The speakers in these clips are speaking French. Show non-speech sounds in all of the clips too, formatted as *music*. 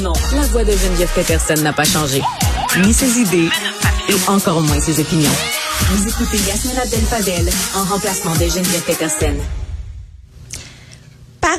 Non, la voix de Geneviève Peterson n'a pas changé. Ni ses idées, et encore moins ses opinions. Vous écoutez Yasmine Abdel-Fadel en remplacement de Geneviève Peterson.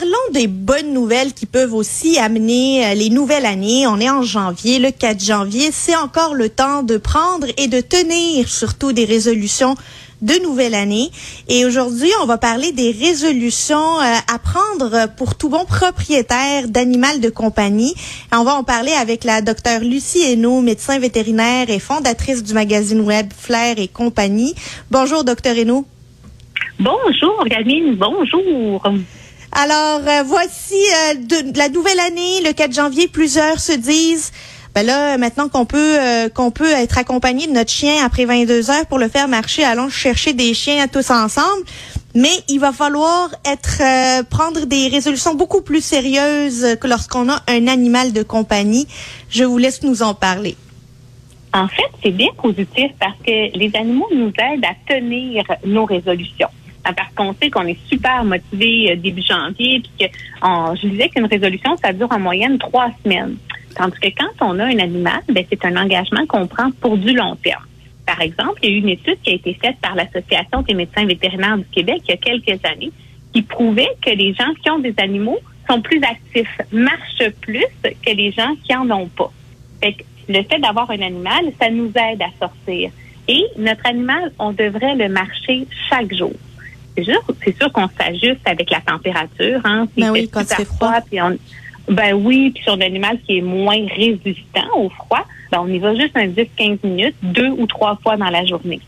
Parlons des bonnes nouvelles qui peuvent aussi amener euh, les nouvelles années. On est en janvier, le 4 janvier. C'est encore le temps de prendre et de tenir surtout des résolutions de nouvelle année. Et aujourd'hui, on va parler des résolutions euh, à prendre pour tout bon propriétaire d'animal de compagnie. on va en parler avec la docteure Lucie Hainaut, médecin vétérinaire et fondatrice du magazine web Flair et compagnie. Bonjour, docteur Hainaut. Bonjour, Gamine. Bonjour. Alors, euh, voici euh, la nouvelle année, le 4 janvier. Plusieurs se disent, ben là, maintenant qu'on peut euh, qu'on peut être accompagné de notre chien après 22 heures pour le faire marcher, allons chercher des chiens tous ensemble. Mais il va falloir être prendre des résolutions beaucoup plus sérieuses que lorsqu'on a un animal de compagnie. Je vous laisse nous en parler. En fait, c'est bien positif parce que les animaux nous aident à tenir nos résolutions. Parce qu'on sait qu'on est super motivé euh, début janvier, puis que je disais qu'une résolution, ça dure en moyenne trois semaines. Tandis que quand on a un animal, ben, c'est un engagement qu'on prend pour du long terme. Par exemple, il y a eu une étude qui a été faite par l'Association des médecins vétérinaires du Québec il y a quelques années qui prouvait que les gens qui ont des animaux sont plus actifs, marchent plus que les gens qui en ont pas. Fait que le fait d'avoir un animal, ça nous aide à sortir. Et notre animal, on devrait le marcher chaque jour. C'est sûr, c'est sûr qu'on s'ajuste avec la température. Hein, ben oui, quand c'est froid. puis on, ben oui, puis sur un animal qui est moins résistant au froid, ben on y va juste un 10-15 minutes, deux ou trois fois dans la journée.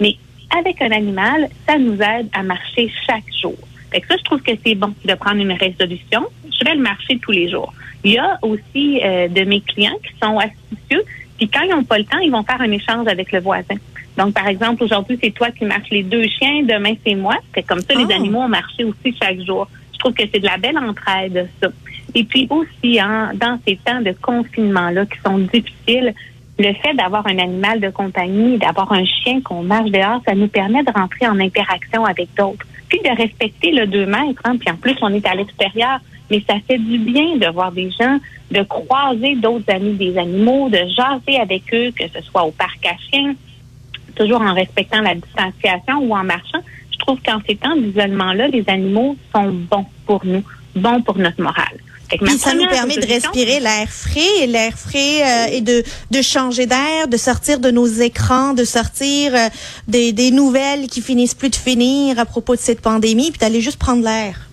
Mais avec un animal, ça nous aide à marcher chaque jour. Fait que ça, je trouve que c'est bon de prendre une résolution. Je vais le marcher tous les jours. Il y a aussi euh, de mes clients qui sont astucieux, puis quand ils n'ont pas le temps, ils vont faire un échange avec le voisin. Donc, par exemple, aujourd'hui, c'est toi qui marches les deux chiens, demain, c'est moi. C'est comme ça, les ah. animaux ont marché aussi chaque jour. Je trouve que c'est de la belle entraide, ça. Et puis aussi, hein, dans ces temps de confinement-là qui sont difficiles, le fait d'avoir un animal de compagnie, d'avoir un chien qu'on marche dehors, ça nous permet de rentrer en interaction avec d'autres. Puis de respecter le deux mètres, hein, puis en plus, on est à l'extérieur, mais ça fait du bien de voir des gens, de croiser d'autres amis des animaux, de jaser avec eux, que ce soit au parc à chiens, toujours en respectant la distanciation ou en marchant, je trouve qu'en ces temps d'isolement-là, les animaux sont bons pour nous, bons pour notre morale. Puis ça nous permet de respirer l'air frais, l'air frais euh, et de, de changer d'air, de sortir de nos écrans, de sortir euh, des, des nouvelles qui finissent plus de finir à propos de cette pandémie, puis d'aller juste prendre l'air.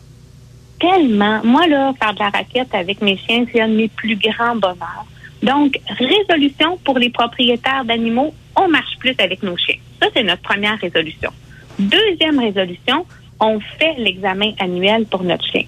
Tellement. Moi, là, faire de la raquette avec mes chiens, c'est un de mes plus grands bonheurs. Donc, résolution pour les propriétaires d'animaux, on marche plus avec nos chiens. Ça, c'est notre première résolution. Deuxième résolution, on fait l'examen annuel pour notre chien.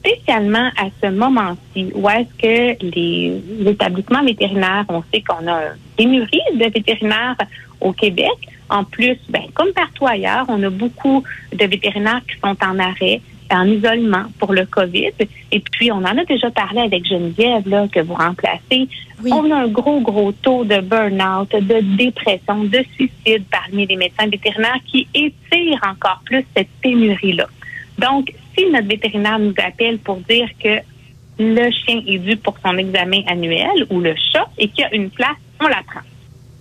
Spécialement à ce moment-ci, où est-ce que les établissements vétérinaires, on sait qu'on a une pénurie de vétérinaires au Québec. En plus, ben, comme partout ailleurs, on a beaucoup de vétérinaires qui sont en arrêt en isolement pour le COVID. Et puis, on en a déjà parlé avec Geneviève, là, que vous remplacez. On a un gros, gros taux de burn-out, de dépression, de suicide parmi les médecins vétérinaires qui étirent encore plus cette pénurie-là. Donc, si notre vétérinaire nous appelle pour dire que le chien est dû pour son examen annuel ou le chat et qu'il y a une place, on la prend.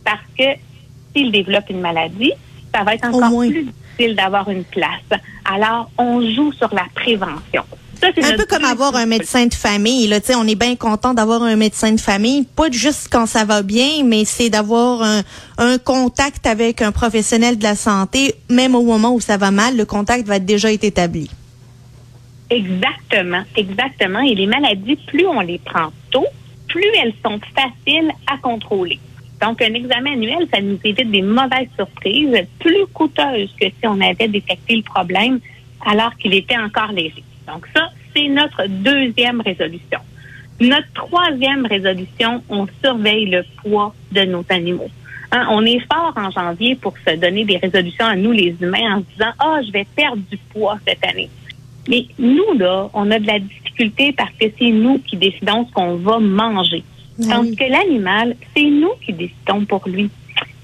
Parce que s'il développe une maladie, ça va être encore plus difficile d'avoir une place. Alors, on joue sur la prévention. un peu comme avoir un médecin de famille. Là, on est bien content d'avoir un médecin de famille, pas juste quand ça va bien, mais c'est d'avoir un, un, contact avec un professionnel de la santé, même au moment où ça va mal, le contact va déjà être établi. Exactement, exactement. Et les maladies, plus on les prend tôt, plus elles sont faciles à contrôler. Donc, un examen annuel, ça nous évite des mauvaises surprises plus coûteuses que si on avait détecté le problème alors qu'il était encore léger. Donc, ça, c'est notre deuxième résolution. Notre troisième résolution, on surveille le poids de nos animaux. Hein, on est fort en janvier pour se donner des résolutions à nous, les humains, en se disant, ah, je vais perdre du poids cette année. Mais nous, là, on a de la difficulté parce que c'est nous qui décidons ce qu'on va manger. Parce que l'animal, c'est nous qui décidons pour lui.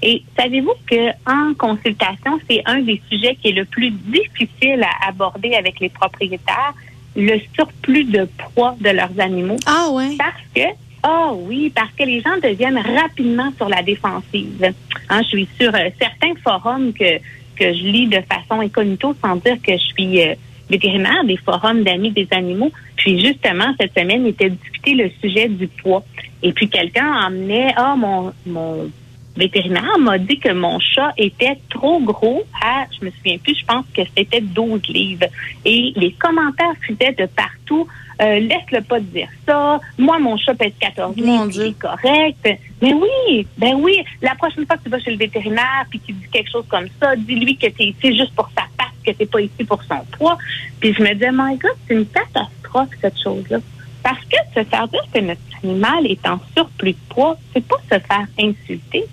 Et savez-vous que en consultation, c'est un des sujets qui est le plus difficile à aborder avec les propriétaires, le surplus de poids de leurs animaux. Ah ouais. Parce que ah oui, parce que les gens deviennent rapidement sur la défensive. Hein, je suis sur euh, certains forums que que je lis de façon incognito sans dire que je suis euh, vétérinaire, des forums d'amis des animaux. Puis justement, cette semaine, il était discuté le sujet du poids. Et puis quelqu'un emmenait, ah, mon, mon vétérinaire m'a dit que mon chat était trop gros à, je me souviens plus, je pense que c'était 12 livres. Et les commentaires fusaient de partout. Euh, laisse-le pas dire ça. Moi, mon chat pèse 14 livres, c'est correct. Mais oui, ben oui. La prochaine fois que tu vas chez le vétérinaire puis qu'il dit quelque chose comme ça, dis-lui que tu es ici juste pour sa que tu pas ici pour son poids. Puis je me disais, my God, c'est une catastrophe, cette chose-là. Parce que se faire dire que notre animal est en surplus de poids, c'est pas se faire insulter,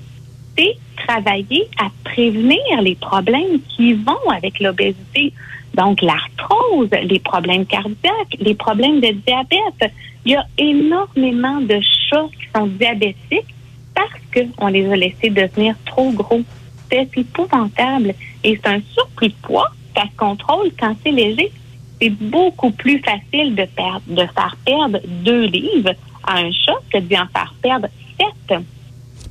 c'est travailler à prévenir les problèmes qui vont avec l'obésité. Donc, l'arthrose, les problèmes cardiaques, les problèmes de diabète. Il y a énormément de chats qui sont diabétiques parce qu'on les a laissés devenir trop gros. C'est épouvantable. Et c'est un surplus de poids, ça se contrôle quand c'est léger. C'est beaucoup plus facile de, perdre, de faire perdre deux livres à un chat que d'en faire perdre sept.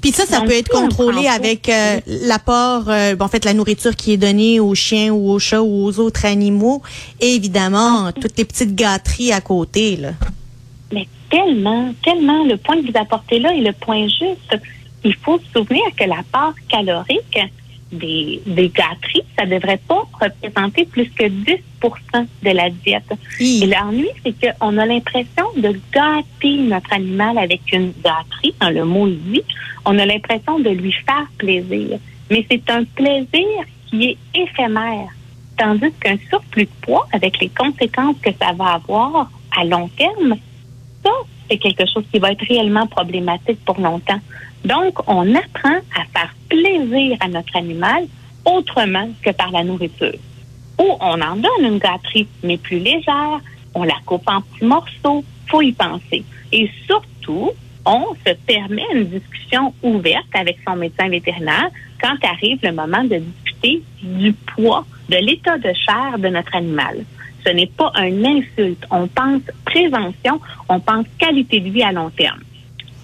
Puis ça, ça peut être contrôlé avec euh, l'apport, euh, en fait, la nourriture qui est donnée aux chiens ou aux chats ou aux autres animaux, et évidemment toutes les petites gâteries à côté. Là. Mais tellement, tellement, le point que vous apportez là est le point juste. Il faut se souvenir que l'apport calorique des, des gâteries, ça ne devrait pas représenter plus que 10 de la diète. Et l'ennui, c'est qu'on a l'impression de gâter notre animal avec une gâterie, dans le mot dit, on a l'impression de lui faire plaisir. Mais c'est un plaisir qui est éphémère. Tandis qu'un surplus de poids, avec les conséquences que ça va avoir à long terme, ça, c'est quelque chose qui va être réellement problématique pour longtemps. Donc, on apprend à faire plaisir à notre animal autrement que par la nourriture. Ou on en donne une gâterie, mais plus légère, on la coupe en petits morceaux, faut y penser. Et surtout, on se permet une discussion ouverte avec son médecin vétérinaire quand arrive le moment de discuter du poids, de l'état de chair de notre animal. Ce n'est pas un insulte. On pense prévention, on pense qualité de vie à long terme.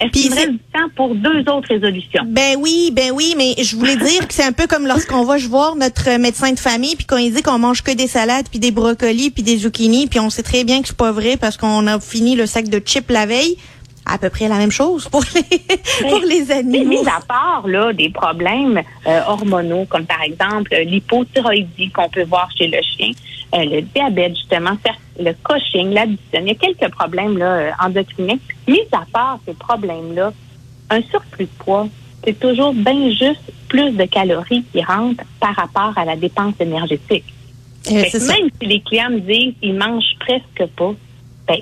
Est-ce qu'il reste du temps pour deux autres résolutions? Ben oui, ben oui, mais je voulais *laughs* dire que c'est un peu comme lorsqu'on va voir notre médecin de famille, puis quand il dit qu'on mange que des salades, puis des brocolis, puis des zucchini, puis on sait très bien que c'est pas vrai parce qu'on a fini le sac de chips la veille à peu près la même chose pour les, *laughs* pour les animaux. Mis à part là, des problèmes euh, hormonaux, comme par exemple l'hypothyroïdie qu'on peut voir chez le chien, euh, le diabète, justement, le coaching, l'addition, il y a quelques problèmes là, euh, endocriniens. Mis à part ces problèmes-là, un surplus de poids, c'est toujours bien juste plus de calories qui rentrent par rapport à la dépense énergétique. même si les clients me disent qu'ils mangent presque pas, ben,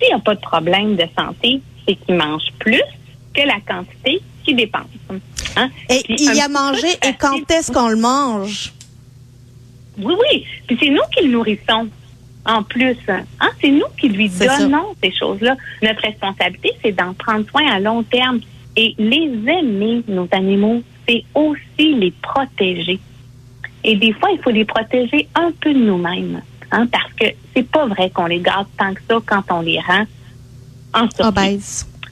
s'il n'y a pas de problème de santé, c'est qu'ils mangent plus que la quantité qu'ils dépensent. Hein? Et il y a mangé et quand est-ce qu'on le mange? Oui, oui. Puis c'est nous qui le nourrissons en plus. Hein? C'est nous qui lui donnons ces choses-là. Notre responsabilité, c'est d'en prendre soin à long terme. Et les aimer, nos animaux, c'est aussi les protéger. Et des fois, il faut les protéger un peu de nous-mêmes. Hein, parce que c'est pas vrai qu'on les garde tant que ça quand on les rend en.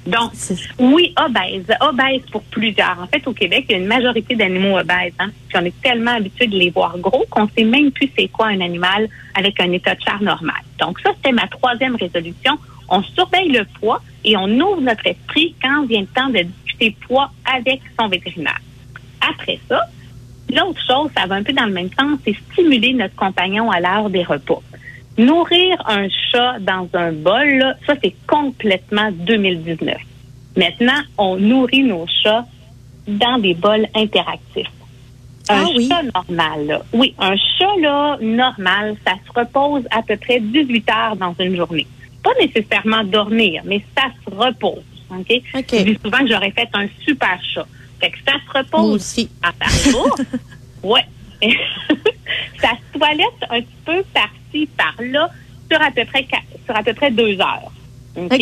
Donc, oui, obèses. Obèses pour plusieurs. En fait, au Québec, il y a une majorité d'animaux obèses. Hein, puis on est tellement habitué de les voir gros qu'on sait même plus c'est quoi un animal avec un état de chair normal. Donc, ça, c'était ma troisième résolution. On surveille le poids et on ouvre notre esprit quand vient le temps de discuter poids avec son vétérinaire. Après ça, L'autre chose, ça va un peu dans le même sens, c'est stimuler notre compagnon à l'heure des repas. Nourrir un chat dans un bol, ça c'est complètement 2019. Maintenant, on nourrit nos chats dans des bols interactifs. Un ah chat normal, oui, un chat là, normal, ça se repose à peu près 18 heures dans une journée. Pas nécessairement dormir, mais ça se repose. OK? Je dis souvent que j'aurais fait un super chat. Fait que ça se repose aussi. à parcours. *laughs* ouais. *laughs* ça se toilette un petit peu par-ci, par-là, sur à peu près sur à peu près deux heures. OK?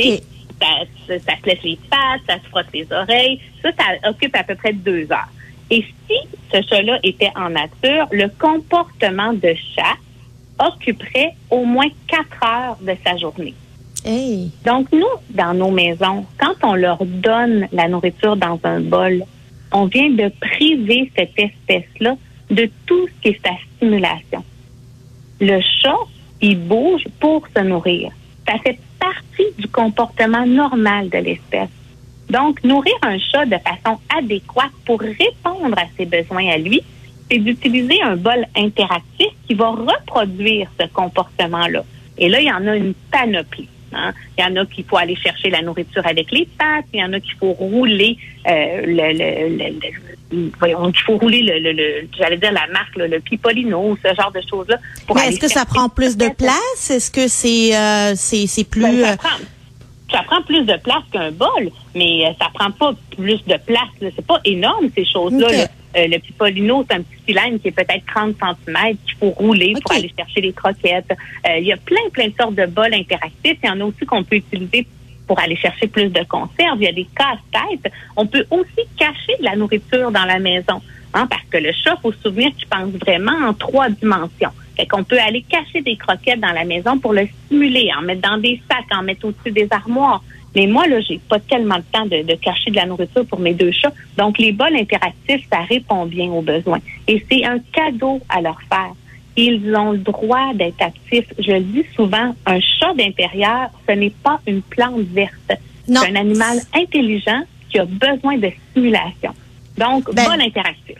Ça, ça, se laisse les pattes, ça se frotte les oreilles. Ça, ça occupe à peu près deux heures. Et si ce chat-là était en nature, le comportement de chat occuperait au moins quatre heures de sa journée. Donc, nous, dans nos maisons, quand on leur donne la nourriture dans un bol, on vient de priver cette espèce-là de tout ce qui est sa stimulation. Le chat, il bouge pour se nourrir. Ça fait partie du comportement normal de l'espèce. Donc, nourrir un chat de façon adéquate pour répondre à ses besoins à lui, c'est d'utiliser un bol interactif qui va reproduire ce comportement-là. Et là, il y en a une panoplie. Hein. Il y en a qu'il faut aller chercher la nourriture avec les pattes, il y en a qu'il faut rouler euh, le, voyons, qu'il faut rouler le, j'allais dire la marque, le pipolino, ce genre de choses-là. Mais est-ce que ça prend plus de place? Est-ce que c'est euh, c'est plus... Ben, ça, prend, ça, prend, plus de place qu'un bol, mais euh, ça prend pas plus de place. C'est pas énorme, ces choses-là. Euh, le pipolino, c'est un petit cylindre qui est peut-être 30 cm qu'il faut rouler pour aller chercher les croquettes. Euh, il y a plein, plein de sortes de bols interactifs. Il y en a aussi qu'on peut utiliser pour aller chercher plus de conserves. Il y a des casse-têtes. On peut aussi cacher de la nourriture dans la maison. Hein, parce que le chat, faut se souvenir qu'il pense vraiment en trois dimensions. Fait qu'on peut aller cacher des croquettes dans la maison pour le stimuler, en mettre dans des sacs, en mettre au-dessus des armoires. Mais moi, là, j'ai pas tellement de temps de, de, cacher de la nourriture pour mes deux chats. Donc, les bols interactifs, ça répond bien aux besoins. Et c'est un cadeau à leur faire. Ils ont le droit d'être actifs. Je le dis souvent, un chat d'intérieur, ce n'est pas une plante verte. C'est un animal intelligent qui a besoin de stimulation. Donc, ben, bol interactif.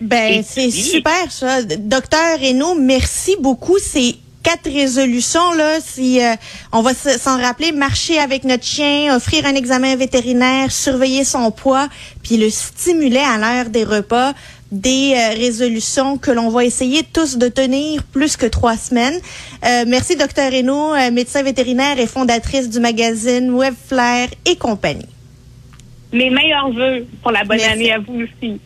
Ben, c'est super ça. Docteur Renaud, merci beaucoup. C'est quatre résolutions là si euh, on va s'en rappeler marcher avec notre chien offrir un examen vétérinaire surveiller son poids puis le stimuler à l'heure des repas des euh, résolutions que l'on va essayer tous de tenir plus que trois semaines. Euh, merci, docteur Reynaud, médecin vétérinaire et fondatrice du magazine Web Flair et compagnie. Mes meilleurs voeux pour la bonne année à vous aussi.